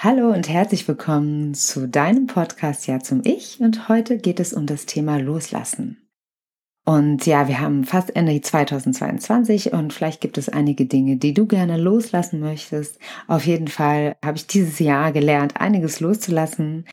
Hallo und herzlich willkommen zu deinem Podcast Ja zum Ich und heute geht es um das Thema Loslassen. Und ja, wir haben fast Ende 2022 und vielleicht gibt es einige Dinge, die du gerne loslassen möchtest. Auf jeden Fall habe ich dieses Jahr gelernt, einiges loszulassen,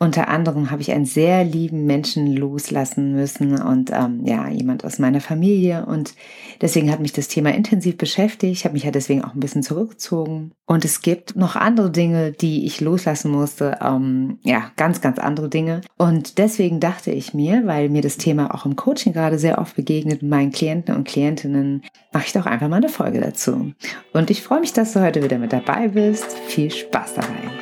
unter anderem habe ich einen sehr lieben Menschen loslassen müssen und ähm, ja, jemand aus meiner Familie. Und deswegen hat mich das Thema intensiv beschäftigt. Ich habe mich ja deswegen auch ein bisschen zurückgezogen. Und es gibt noch andere Dinge, die ich loslassen musste. Ähm, ja, ganz, ganz andere Dinge. Und deswegen dachte ich mir, weil mir das Thema auch im Coaching gerade sehr oft begegnet, meinen Klienten und Klientinnen, mache ich doch einfach mal eine Folge dazu. Und ich freue mich, dass du heute wieder mit dabei bist. Viel Spaß dabei.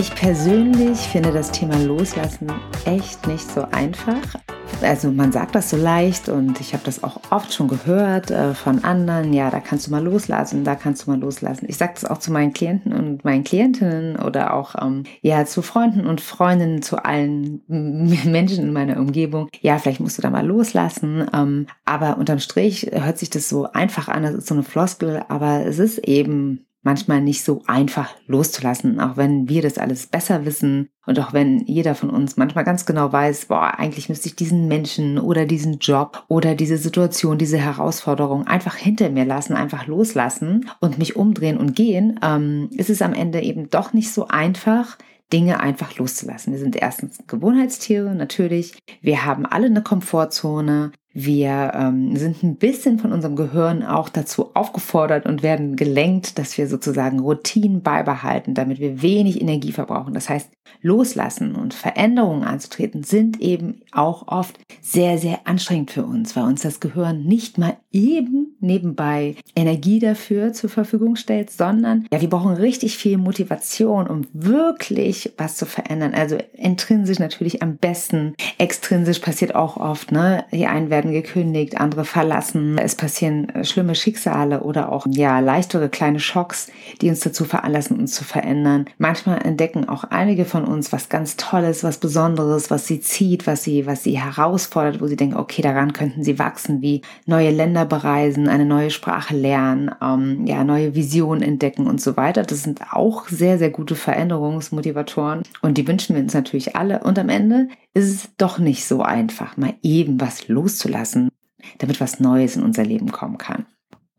Ich persönlich finde das Thema Loslassen echt nicht so einfach. Also man sagt das so leicht und ich habe das auch oft schon gehört äh, von anderen. Ja, da kannst du mal loslassen, da kannst du mal loslassen. Ich sage das auch zu meinen Klienten und meinen Klientinnen oder auch ähm, ja zu Freunden und Freundinnen, zu allen Menschen in meiner Umgebung. Ja, vielleicht musst du da mal loslassen. Ähm, aber unterm Strich hört sich das so einfach an. Das ist so eine Floskel, aber es ist eben manchmal nicht so einfach loszulassen, auch wenn wir das alles besser wissen und auch wenn jeder von uns manchmal ganz genau weiß, boah, eigentlich müsste ich diesen Menschen oder diesen Job oder diese Situation, diese Herausforderung einfach hinter mir lassen, einfach loslassen und mich umdrehen und gehen, ähm, ist es am Ende eben doch nicht so einfach, Dinge einfach loszulassen. Wir sind erstens Gewohnheitstiere, natürlich. Wir haben alle eine Komfortzone. Wir ähm, sind ein bisschen von unserem Gehirn auch dazu aufgefordert und werden gelenkt, dass wir sozusagen Routinen beibehalten, damit wir wenig Energie verbrauchen. Das heißt, loslassen und Veränderungen anzutreten sind eben auch oft sehr, sehr anstrengend für uns, weil uns das Gehirn nicht mal eben nebenbei Energie dafür zur Verfügung stellt, sondern ja, wir brauchen richtig viel Motivation, um wirklich was zu verändern. Also intrinsisch natürlich am besten, extrinsisch passiert auch oft, ne? Die einen werden gekündigt, andere verlassen. Es passieren äh, schlimme Schicksale oder auch ja leichtere kleine Schocks, die uns dazu veranlassen, uns zu verändern. Manchmal entdecken auch einige von uns was ganz Tolles, was Besonderes, was sie zieht, was sie, was sie herausfordert, wo sie denken, okay, daran könnten sie wachsen, wie neue Länder bereisen, eine neue Sprache lernen, ähm, ja neue Visionen entdecken und so weiter. Das sind auch sehr, sehr gute Veränderungsmotivatoren und die wünschen wir uns natürlich alle. Und am Ende ist es doch nicht so einfach, mal eben was loszulassen, damit was Neues in unser Leben kommen kann.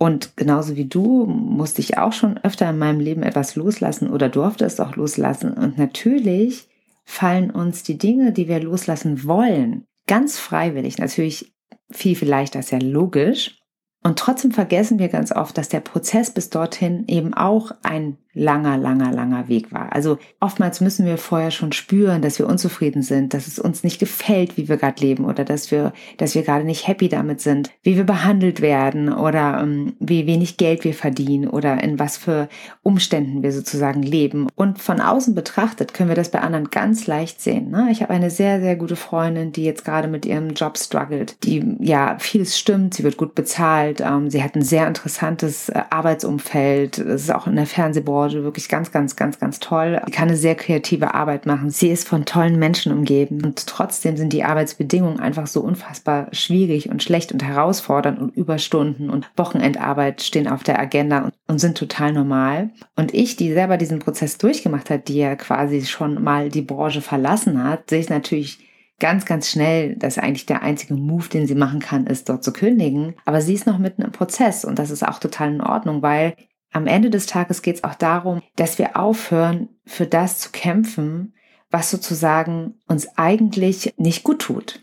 Und genauso wie du musste ich auch schon öfter in meinem Leben etwas loslassen oder durfte es auch loslassen. Und natürlich fallen uns die Dinge, die wir loslassen wollen, ganz freiwillig, natürlich viel, viel leichter, ist ja logisch. Und trotzdem vergessen wir ganz oft, dass der Prozess bis dorthin eben auch ein langer, langer, langer Weg war. Also oftmals müssen wir vorher schon spüren, dass wir unzufrieden sind, dass es uns nicht gefällt, wie wir gerade leben oder dass wir, dass wir gerade nicht happy damit sind, wie wir behandelt werden oder ähm, wie wenig Geld wir verdienen oder in was für Umständen wir sozusagen leben. Und von außen betrachtet können wir das bei anderen ganz leicht sehen. Ne? Ich habe eine sehr, sehr gute Freundin, die jetzt gerade mit ihrem Job struggelt, die ja vieles stimmt, sie wird gut bezahlt, ähm, sie hat ein sehr interessantes äh, Arbeitsumfeld, es ist auch in der Fernsehbranche Branche wirklich ganz, ganz, ganz, ganz toll. Sie kann eine sehr kreative Arbeit machen. Sie ist von tollen Menschen umgeben und trotzdem sind die Arbeitsbedingungen einfach so unfassbar schwierig und schlecht und herausfordernd und Überstunden und Wochenendarbeit stehen auf der Agenda und sind total normal. Und ich, die selber diesen Prozess durchgemacht hat, die ja quasi schon mal die Branche verlassen hat, sehe ich natürlich ganz, ganz schnell, dass eigentlich der einzige Move, den sie machen kann, ist, dort zu kündigen. Aber sie ist noch mitten im Prozess und das ist auch total in Ordnung, weil am Ende des Tages geht es auch darum, dass wir aufhören, für das zu kämpfen, was sozusagen uns eigentlich nicht gut tut.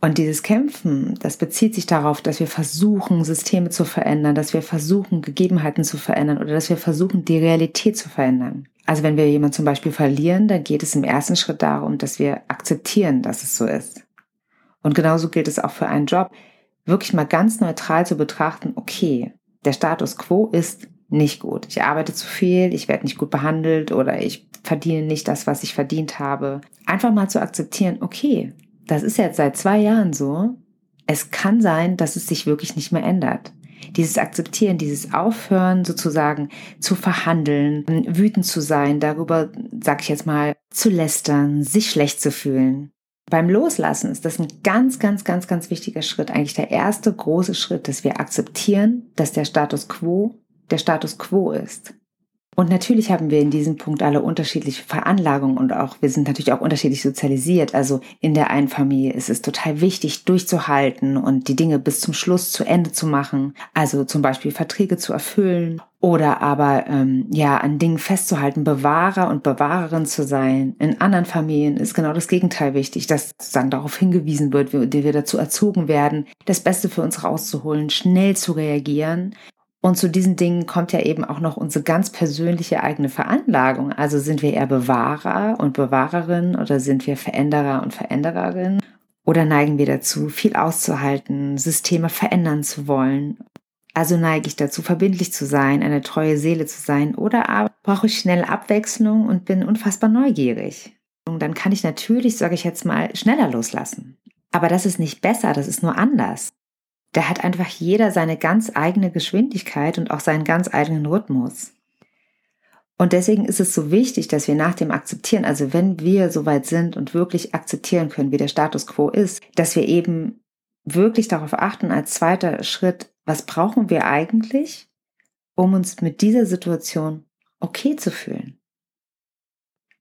Und dieses Kämpfen, das bezieht sich darauf, dass wir versuchen, Systeme zu verändern, dass wir versuchen, Gegebenheiten zu verändern oder dass wir versuchen, die Realität zu verändern. Also wenn wir jemanden zum Beispiel verlieren, dann geht es im ersten Schritt darum, dass wir akzeptieren, dass es so ist. Und genauso gilt es auch für einen Job, wirklich mal ganz neutral zu betrachten, okay, der Status quo ist nicht gut. Ich arbeite zu viel, ich werde nicht gut behandelt oder ich verdiene nicht das, was ich verdient habe. Einfach mal zu akzeptieren, okay, das ist jetzt seit zwei Jahren so. Es kann sein, dass es sich wirklich nicht mehr ändert. Dieses Akzeptieren, dieses Aufhören sozusagen zu verhandeln, wütend zu sein, darüber, sag ich jetzt mal, zu lästern, sich schlecht zu fühlen. Beim Loslassen ist das ein ganz, ganz, ganz, ganz wichtiger Schritt, eigentlich der erste große Schritt, dass wir akzeptieren, dass der Status quo der Status quo ist. Und natürlich haben wir in diesem Punkt alle unterschiedliche Veranlagungen und auch, wir sind natürlich auch unterschiedlich sozialisiert. Also in der einen Familie ist es total wichtig, durchzuhalten und die Dinge bis zum Schluss zu Ende zu machen. Also zum Beispiel Verträge zu erfüllen oder aber ähm, ja an Dingen festzuhalten, Bewahrer und Bewahrerin zu sein. In anderen Familien ist genau das Gegenteil wichtig, dass sozusagen darauf hingewiesen wird, wie wir dazu erzogen werden, das Beste für uns rauszuholen, schnell zu reagieren und zu diesen Dingen kommt ja eben auch noch unsere ganz persönliche eigene Veranlagung. Also sind wir eher Bewahrer und Bewahrerin oder sind wir Veränderer und Verändererin? Oder neigen wir dazu, viel auszuhalten, Systeme verändern zu wollen? Also neige ich dazu, verbindlich zu sein, eine treue Seele zu sein oder aber brauche ich schnell Abwechslung und bin unfassbar neugierig. Und dann kann ich natürlich, sage ich jetzt mal, schneller loslassen. Aber das ist nicht besser, das ist nur anders da hat einfach jeder seine ganz eigene Geschwindigkeit und auch seinen ganz eigenen Rhythmus. Und deswegen ist es so wichtig, dass wir nach dem Akzeptieren, also wenn wir soweit sind und wirklich akzeptieren können, wie der Status quo ist, dass wir eben wirklich darauf achten als zweiter Schritt, was brauchen wir eigentlich, um uns mit dieser Situation okay zu fühlen?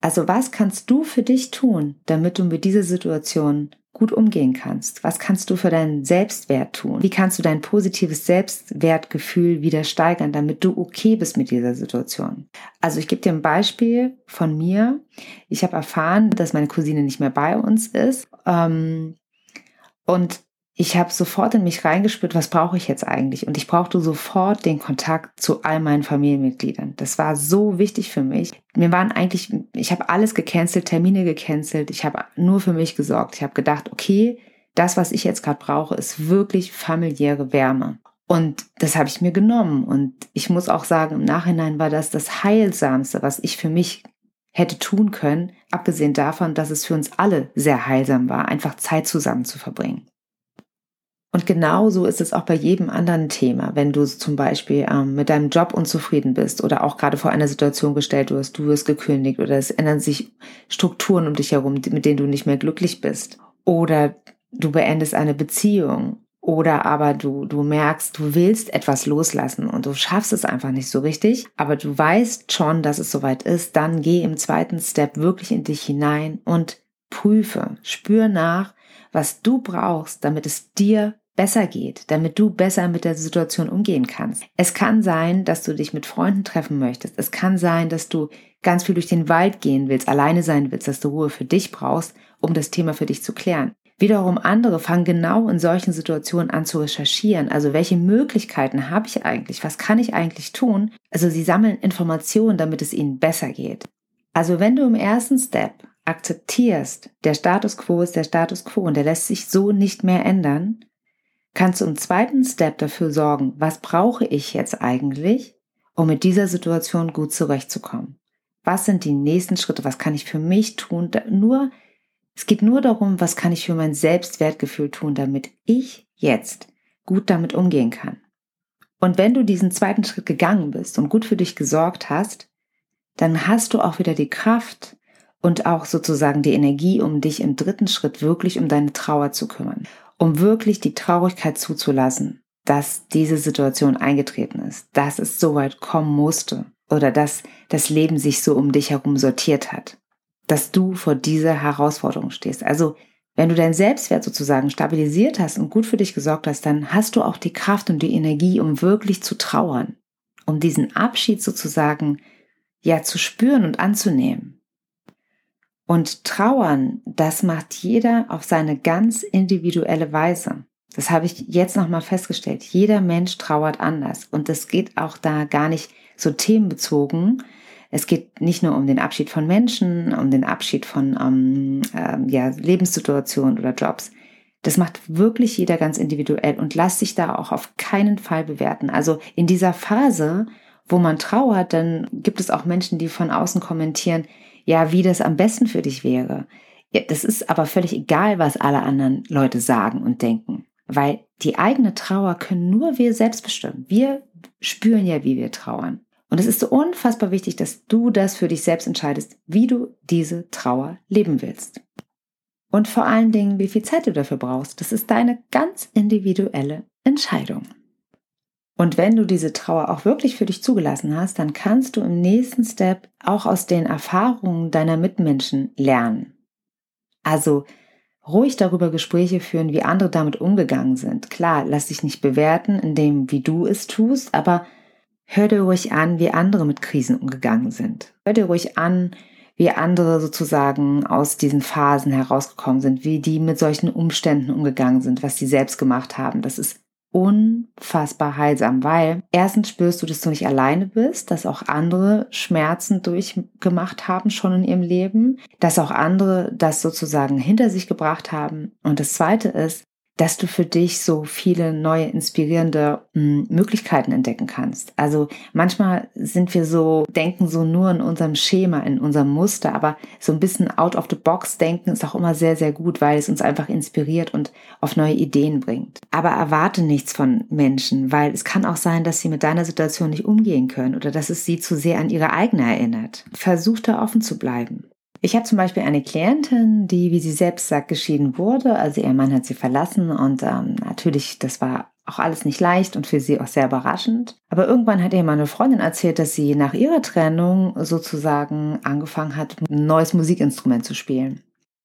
Also was kannst du für dich tun, damit du mit dieser Situation gut umgehen kannst? Was kannst du für deinen Selbstwert tun? Wie kannst du dein positives Selbstwertgefühl wieder steigern, damit du okay bist mit dieser Situation? Also ich gebe dir ein Beispiel von mir. Ich habe erfahren, dass meine Cousine nicht mehr bei uns ist. Ähm, und ich habe sofort in mich reingespürt, was brauche ich jetzt eigentlich? Und ich brauchte sofort den Kontakt zu all meinen Familienmitgliedern. Das war so wichtig für mich. Mir waren eigentlich, ich habe alles gecancelt, Termine gecancelt. Ich habe nur für mich gesorgt. Ich habe gedacht, okay, das, was ich jetzt gerade brauche, ist wirklich familiäre Wärme. Und das habe ich mir genommen. Und ich muss auch sagen, im Nachhinein war das das Heilsamste, was ich für mich hätte tun können, abgesehen davon, dass es für uns alle sehr heilsam war, einfach Zeit zusammen zu verbringen. Und genauso ist es auch bei jedem anderen Thema. Wenn du zum Beispiel ähm, mit deinem Job unzufrieden bist oder auch gerade vor einer Situation gestellt wirst, du wirst gekündigt oder es ändern sich Strukturen um dich herum, mit denen du nicht mehr glücklich bist. Oder du beendest eine Beziehung. Oder aber du, du merkst, du willst etwas loslassen und du schaffst es einfach nicht so richtig, aber du weißt schon, dass es soweit ist, dann geh im zweiten Step wirklich in dich hinein und prüfe, spür nach, was du brauchst, damit es dir besser geht, damit du besser mit der Situation umgehen kannst. Es kann sein, dass du dich mit Freunden treffen möchtest. Es kann sein, dass du ganz viel durch den Wald gehen willst, alleine sein willst, dass du Ruhe für dich brauchst, um das Thema für dich zu klären. Wiederum andere fangen genau in solchen Situationen an zu recherchieren. Also welche Möglichkeiten habe ich eigentlich? Was kann ich eigentlich tun? Also sie sammeln Informationen, damit es ihnen besser geht. Also wenn du im ersten Step akzeptierst, der Status quo ist der Status quo und der lässt sich so nicht mehr ändern, kannst du im zweiten Step dafür sorgen, was brauche ich jetzt eigentlich, um mit dieser Situation gut zurechtzukommen? Was sind die nächsten Schritte? Was kann ich für mich tun? Nur, es geht nur darum, was kann ich für mein Selbstwertgefühl tun, damit ich jetzt gut damit umgehen kann. Und wenn du diesen zweiten Schritt gegangen bist und gut für dich gesorgt hast, dann hast du auch wieder die Kraft und auch sozusagen die Energie, um dich im dritten Schritt wirklich um deine Trauer zu kümmern um wirklich die Traurigkeit zuzulassen, dass diese Situation eingetreten ist, dass es so weit kommen musste oder dass das Leben sich so um dich herum sortiert hat, dass du vor dieser Herausforderung stehst. Also wenn du deinen Selbstwert sozusagen stabilisiert hast und gut für dich gesorgt hast, dann hast du auch die Kraft und die Energie, um wirklich zu trauern, um diesen Abschied sozusagen ja zu spüren und anzunehmen. Und trauern, das macht jeder auf seine ganz individuelle Weise. Das habe ich jetzt nochmal festgestellt. Jeder Mensch trauert anders. Und es geht auch da gar nicht so themenbezogen. Es geht nicht nur um den Abschied von Menschen, um den Abschied von ähm, äh, ja, Lebenssituationen oder Jobs. Das macht wirklich jeder ganz individuell und lässt sich da auch auf keinen Fall bewerten. Also in dieser Phase, wo man trauert, dann gibt es auch Menschen, die von außen kommentieren, ja, wie das am besten für dich wäre. Ja, das ist aber völlig egal, was alle anderen Leute sagen und denken, weil die eigene Trauer können nur wir selbst bestimmen. Wir spüren ja, wie wir trauern. Und es ist so unfassbar wichtig, dass du das für dich selbst entscheidest, wie du diese Trauer leben willst. Und vor allen Dingen, wie viel Zeit du dafür brauchst. Das ist deine ganz individuelle Entscheidung. Und wenn du diese Trauer auch wirklich für dich zugelassen hast, dann kannst du im nächsten Step auch aus den Erfahrungen deiner Mitmenschen lernen. Also ruhig darüber Gespräche führen, wie andere damit umgegangen sind. Klar, lass dich nicht bewerten in dem, wie du es tust, aber hör dir ruhig an, wie andere mit Krisen umgegangen sind. Hör dir ruhig an, wie andere sozusagen aus diesen Phasen herausgekommen sind, wie die mit solchen Umständen umgegangen sind, was sie selbst gemacht haben. Das ist unfassbar heilsam, weil erstens spürst du, dass du nicht alleine bist, dass auch andere Schmerzen durchgemacht haben schon in ihrem Leben, dass auch andere das sozusagen hinter sich gebracht haben. Und das zweite ist, dass du für dich so viele neue inspirierende hm, Möglichkeiten entdecken kannst. Also manchmal sind wir so, denken so nur in unserem Schema, in unserem Muster, aber so ein bisschen out of the box denken ist auch immer sehr, sehr gut, weil es uns einfach inspiriert und auf neue Ideen bringt. Aber erwarte nichts von Menschen, weil es kann auch sein, dass sie mit deiner Situation nicht umgehen können oder dass es sie zu sehr an ihre eigene erinnert. Versuch da offen zu bleiben. Ich habe zum Beispiel eine Klientin, die, wie sie selbst sagt, geschieden wurde. Also ihr Mann hat sie verlassen und ähm, natürlich, das war auch alles nicht leicht und für sie auch sehr überraschend. Aber irgendwann hat ihr meine Freundin erzählt, dass sie nach ihrer Trennung sozusagen angefangen hat, ein neues Musikinstrument zu spielen.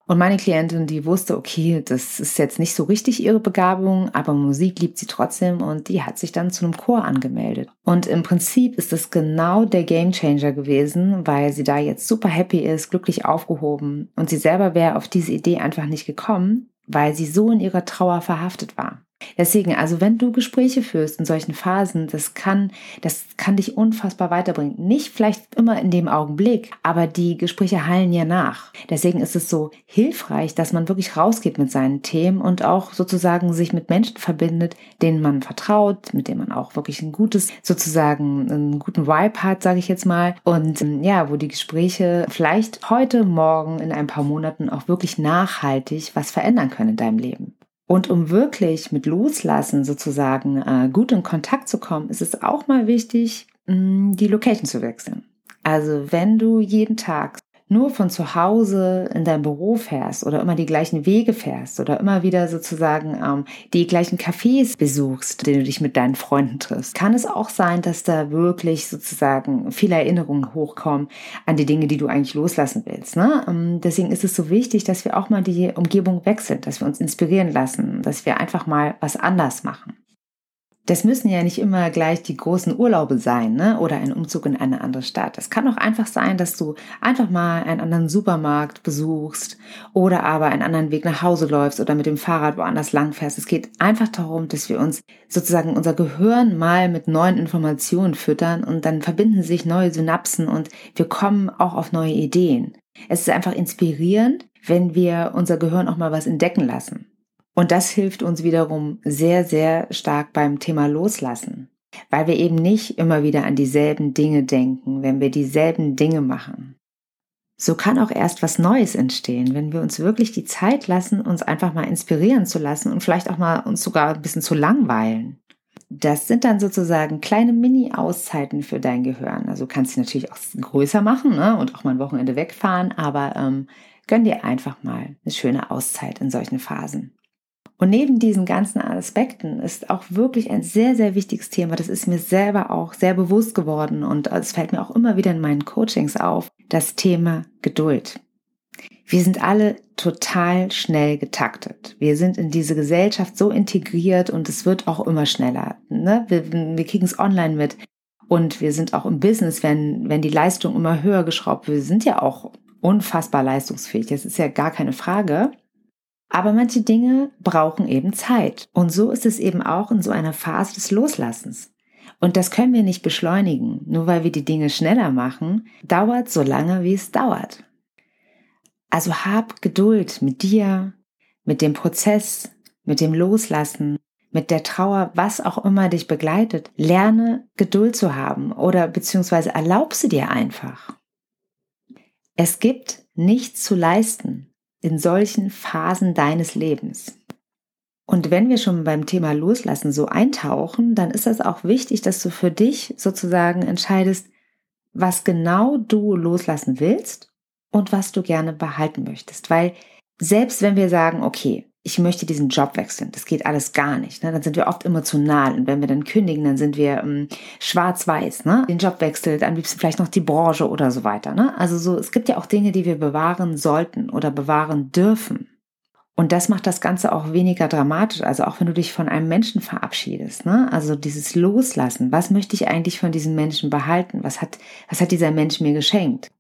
Und meine Klientin, die wusste, okay, das ist jetzt nicht so richtig ihre Begabung, aber Musik liebt sie trotzdem und die hat sich dann zu einem Chor angemeldet. Und im Prinzip ist es genau der Gamechanger gewesen, weil sie da jetzt super happy ist, glücklich aufgehoben und sie selber wäre auf diese Idee einfach nicht gekommen, weil sie so in ihrer Trauer verhaftet war. Deswegen, also wenn du Gespräche führst in solchen Phasen, das kann, das kann dich unfassbar weiterbringen. Nicht vielleicht immer in dem Augenblick, aber die Gespräche heilen ja nach. Deswegen ist es so hilfreich, dass man wirklich rausgeht mit seinen Themen und auch sozusagen sich mit Menschen verbindet, denen man vertraut, mit denen man auch wirklich ein gutes, sozusagen einen guten Vibe hat, sage ich jetzt mal. Und ähm, ja, wo die Gespräche vielleicht heute, morgen, in ein paar Monaten auch wirklich nachhaltig was verändern können in deinem Leben. Und um wirklich mit Loslassen sozusagen äh, gut in Kontakt zu kommen, ist es auch mal wichtig, mh, mm, die Location zu wechseln. Also wenn du jeden Tag nur von zu Hause in dein Büro fährst oder immer die gleichen Wege fährst oder immer wieder sozusagen ähm, die gleichen Cafés besuchst, denen du dich mit deinen Freunden triffst, kann es auch sein, dass da wirklich sozusagen viele Erinnerungen hochkommen an die Dinge, die du eigentlich loslassen willst. Ne? Ähm, deswegen ist es so wichtig, dass wir auch mal die Umgebung wechseln, dass wir uns inspirieren lassen, dass wir einfach mal was anders machen. Das müssen ja nicht immer gleich die großen Urlaube sein ne? oder ein Umzug in eine andere Stadt. Es kann auch einfach sein, dass du einfach mal einen anderen Supermarkt besuchst oder aber einen anderen Weg nach Hause läufst oder mit dem Fahrrad woanders langfährst. Es geht einfach darum, dass wir uns sozusagen unser Gehirn mal mit neuen Informationen füttern und dann verbinden sich neue Synapsen und wir kommen auch auf neue Ideen. Es ist einfach inspirierend, wenn wir unser Gehirn auch mal was entdecken lassen. Und das hilft uns wiederum sehr, sehr stark beim Thema Loslassen, weil wir eben nicht immer wieder an dieselben Dinge denken, wenn wir dieselben Dinge machen. So kann auch erst was Neues entstehen, wenn wir uns wirklich die Zeit lassen, uns einfach mal inspirieren zu lassen und vielleicht auch mal uns sogar ein bisschen zu langweilen. Das sind dann sozusagen kleine Mini-Auszeiten für dein Gehirn. Also du kannst sie natürlich auch größer machen ne? und auch mal ein Wochenende wegfahren, aber ähm, gönn dir einfach mal eine schöne Auszeit in solchen Phasen. Und neben diesen ganzen Aspekten ist auch wirklich ein sehr, sehr wichtiges Thema. Das ist mir selber auch sehr bewusst geworden und es fällt mir auch immer wieder in meinen Coachings auf. Das Thema Geduld. Wir sind alle total schnell getaktet. Wir sind in diese Gesellschaft so integriert und es wird auch immer schneller. Ne? Wir, wir kriegen es online mit und wir sind auch im Business, wenn, wenn die Leistung immer höher geschraubt wird. Wir sind ja auch unfassbar leistungsfähig. Das ist ja gar keine Frage. Aber manche Dinge brauchen eben Zeit. Und so ist es eben auch in so einer Phase des Loslassens. Und das können wir nicht beschleunigen. Nur weil wir die Dinge schneller machen, dauert so lange, wie es dauert. Also hab Geduld mit dir, mit dem Prozess, mit dem Loslassen, mit der Trauer, was auch immer dich begleitet. Lerne Geduld zu haben oder beziehungsweise erlaub sie dir einfach. Es gibt nichts zu leisten in solchen Phasen deines Lebens. Und wenn wir schon beim Thema Loslassen so eintauchen, dann ist es auch wichtig, dass du für dich sozusagen entscheidest, was genau du loslassen willst und was du gerne behalten möchtest. Weil selbst wenn wir sagen, okay, ich möchte diesen Job wechseln, das geht alles gar nicht, ne? dann sind wir oft emotional und wenn wir dann kündigen, dann sind wir ähm, schwarz-weiß, ne? den Job wechselt, am liebsten vielleicht noch die Branche oder so weiter. Ne? Also so, es gibt ja auch Dinge, die wir bewahren sollten oder bewahren dürfen. Und das macht das Ganze auch weniger dramatisch. Also auch wenn du dich von einem Menschen verabschiedest, ne? Also dieses Loslassen. Was möchte ich eigentlich von diesem Menschen behalten? Was hat, was hat dieser Mensch mir geschenkt?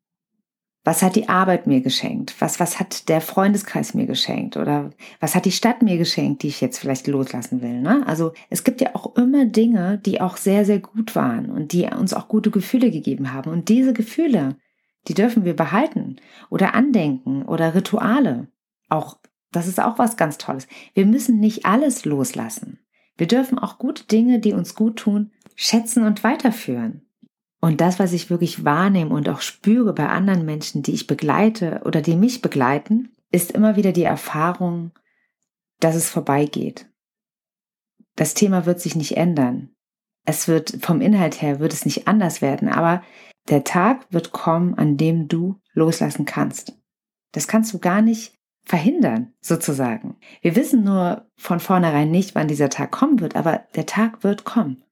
Was hat die Arbeit mir geschenkt? Was, was hat der Freundeskreis mir geschenkt? Oder was hat die Stadt mir geschenkt, die ich jetzt vielleicht loslassen will? Ne? Also es gibt ja auch immer Dinge, die auch sehr, sehr gut waren und die uns auch gute Gefühle gegeben haben. Und diese Gefühle, die dürfen wir behalten oder andenken oder Rituale. Auch das ist auch was ganz Tolles. Wir müssen nicht alles loslassen. Wir dürfen auch gute Dinge, die uns gut tun, schätzen und weiterführen. Und das, was ich wirklich wahrnehme und auch spüre bei anderen Menschen, die ich begleite oder die mich begleiten, ist immer wieder die Erfahrung, dass es vorbeigeht. Das Thema wird sich nicht ändern. Es wird vom Inhalt her wird es nicht anders werden, aber der Tag wird kommen, an dem du loslassen kannst. Das kannst du gar nicht verhindern, sozusagen. Wir wissen nur von vornherein nicht, wann dieser Tag kommen wird, aber der Tag wird kommen.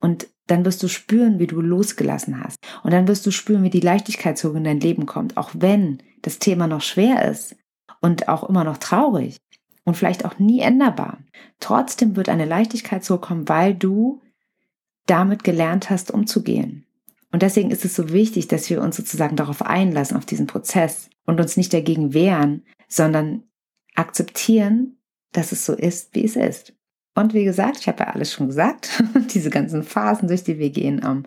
Und dann wirst du spüren, wie du losgelassen hast. Und dann wirst du spüren, wie die Leichtigkeit zurück in dein Leben kommt, auch wenn das Thema noch schwer ist und auch immer noch traurig und vielleicht auch nie änderbar. Trotzdem wird eine Leichtigkeit zurückkommen, weil du damit gelernt hast, umzugehen. Und deswegen ist es so wichtig, dass wir uns sozusagen darauf einlassen, auf diesen Prozess und uns nicht dagegen wehren, sondern akzeptieren, dass es so ist, wie es ist. Und wie gesagt, ich habe ja alles schon gesagt, diese ganzen Phasen, durch die wir gehen, ähm,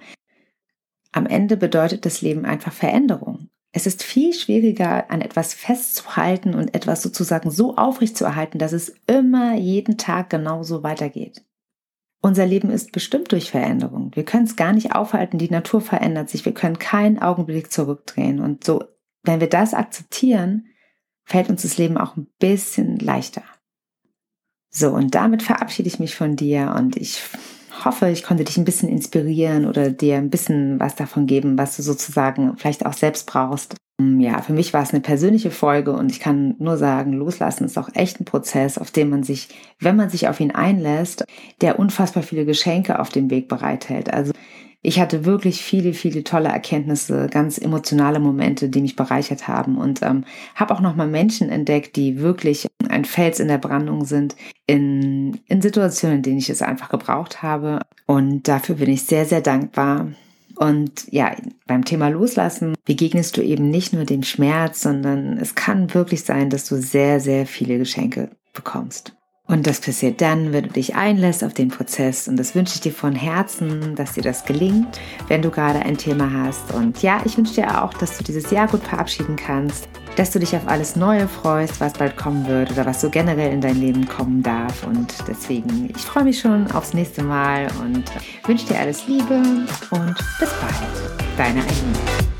am Ende bedeutet das Leben einfach Veränderung. Es ist viel schwieriger, an etwas festzuhalten und etwas sozusagen so aufrecht zu erhalten, dass es immer jeden Tag genauso weitergeht. Unser Leben ist bestimmt durch Veränderung. Wir können es gar nicht aufhalten. Die Natur verändert sich. Wir können keinen Augenblick zurückdrehen. Und so, wenn wir das akzeptieren, fällt uns das Leben auch ein bisschen leichter. So, und damit verabschiede ich mich von dir und ich hoffe, ich konnte dich ein bisschen inspirieren oder dir ein bisschen was davon geben, was du sozusagen vielleicht auch selbst brauchst. Ja, für mich war es eine persönliche Folge und ich kann nur sagen, loslassen ist auch echt ein Prozess, auf dem man sich, wenn man sich auf ihn einlässt, der unfassbar viele Geschenke auf dem Weg bereithält. Also ich hatte wirklich viele, viele tolle Erkenntnisse, ganz emotionale Momente, die mich bereichert haben und ähm, habe auch nochmal Menschen entdeckt, die wirklich ein Fels in der Brandung sind in, in Situationen, in denen ich es einfach gebraucht habe. Und dafür bin ich sehr, sehr dankbar. Und ja, beim Thema Loslassen begegnest du eben nicht nur dem Schmerz, sondern es kann wirklich sein, dass du sehr, sehr viele Geschenke bekommst. Und das passiert dann, wenn du dich einlässt auf den Prozess. Und das wünsche ich dir von Herzen, dass dir das gelingt, wenn du gerade ein Thema hast. Und ja, ich wünsche dir auch, dass du dieses Jahr gut verabschieden kannst, dass du dich auf alles Neue freust, was bald kommen wird oder was so generell in dein Leben kommen darf. Und deswegen, ich freue mich schon aufs nächste Mal und wünsche dir alles Liebe und bis bald. Deine Eileen.